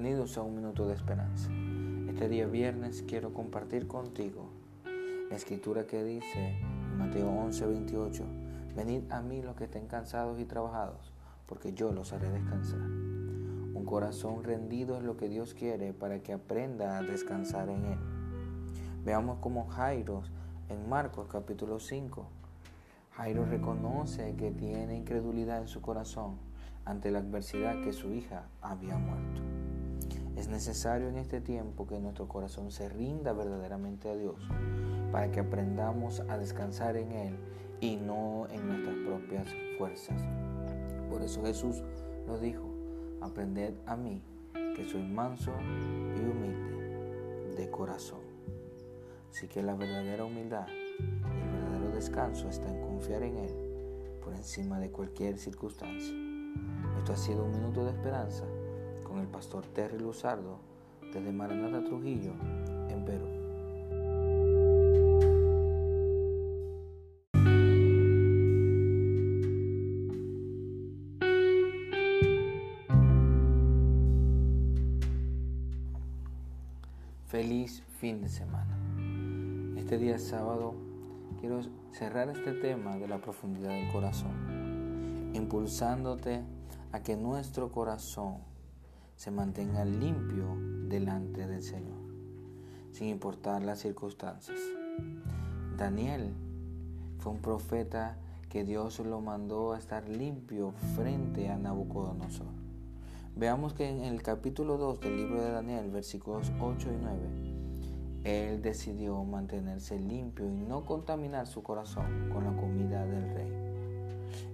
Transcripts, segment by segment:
minuto de esperanza. Este día viernes quiero compartir contigo la escritura que dice en Mateo 11, 28, venid a mí los que estén cansados y trabajados, porque yo los haré descansar. Un corazón rendido es lo que Dios quiere para que aprenda a descansar en Él. Veamos como Jairo en Marcos capítulo 5. Jairo reconoce que tiene incredulidad en su corazón ante la adversidad que su hija había muerto. Es necesario en este tiempo que nuestro corazón se rinda verdaderamente a Dios para que aprendamos a descansar en Él y no en nuestras propias fuerzas. Por eso Jesús lo dijo, aprended a mí, que soy manso y humilde de corazón. Así que la verdadera humildad y el verdadero descanso está en confiar en Él por encima de cualquier circunstancia. Esto ha sido un minuto de esperanza con el pastor Terry Luzardo desde Maranata Trujillo, en Perú. Feliz fin de semana. Este día sábado quiero cerrar este tema de la profundidad del corazón, impulsándote a que nuestro corazón se mantenga limpio delante del Señor, sin importar las circunstancias. Daniel fue un profeta que Dios lo mandó a estar limpio frente a Nabucodonosor. Veamos que en el capítulo 2 del libro de Daniel, versículos 8 y 9, él decidió mantenerse limpio y no contaminar su corazón con la comida del rey.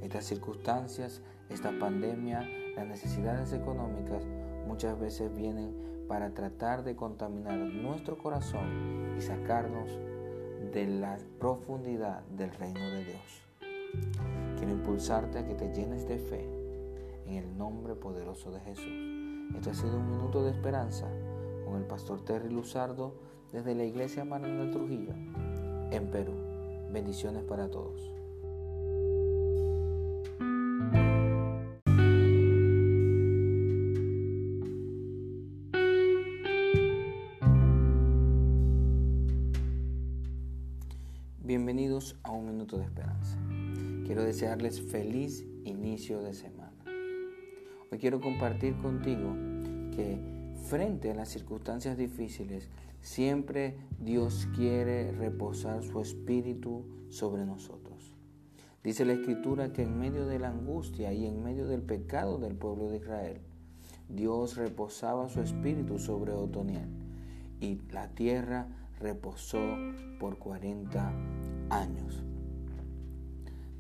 Estas circunstancias, esta pandemia, las necesidades económicas muchas veces vienen para tratar de contaminar nuestro corazón y sacarnos de la profundidad del reino de Dios. Quiero impulsarte a que te llenes de fe en el nombre poderoso de Jesús. Esto ha sido un minuto de esperanza con el pastor Terry Luzardo desde la iglesia Manuel Trujillo en Perú. Bendiciones para todos. Bienvenidos a un minuto de esperanza. Quiero desearles feliz inicio de semana. Hoy quiero compartir contigo que frente a las circunstancias difíciles, siempre Dios quiere reposar su espíritu sobre nosotros. Dice la escritura que en medio de la angustia y en medio del pecado del pueblo de Israel, Dios reposaba su espíritu sobre Otoniel y la tierra reposó por 40 años.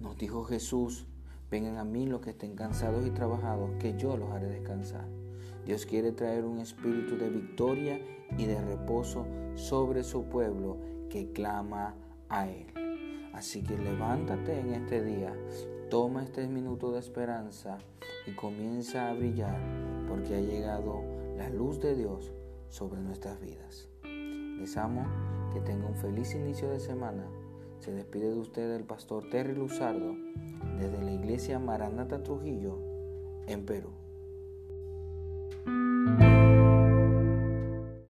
Nos dijo Jesús, vengan a mí los que estén cansados y trabajados, que yo los haré descansar. Dios quiere traer un espíritu de victoria y de reposo sobre su pueblo que clama a Él. Así que levántate en este día, toma este minuto de esperanza y comienza a brillar porque ha llegado la luz de Dios sobre nuestras vidas. Que tenga un feliz inicio de semana. Se despide de usted el pastor Terry Luzardo desde la iglesia Maranata Trujillo en Perú.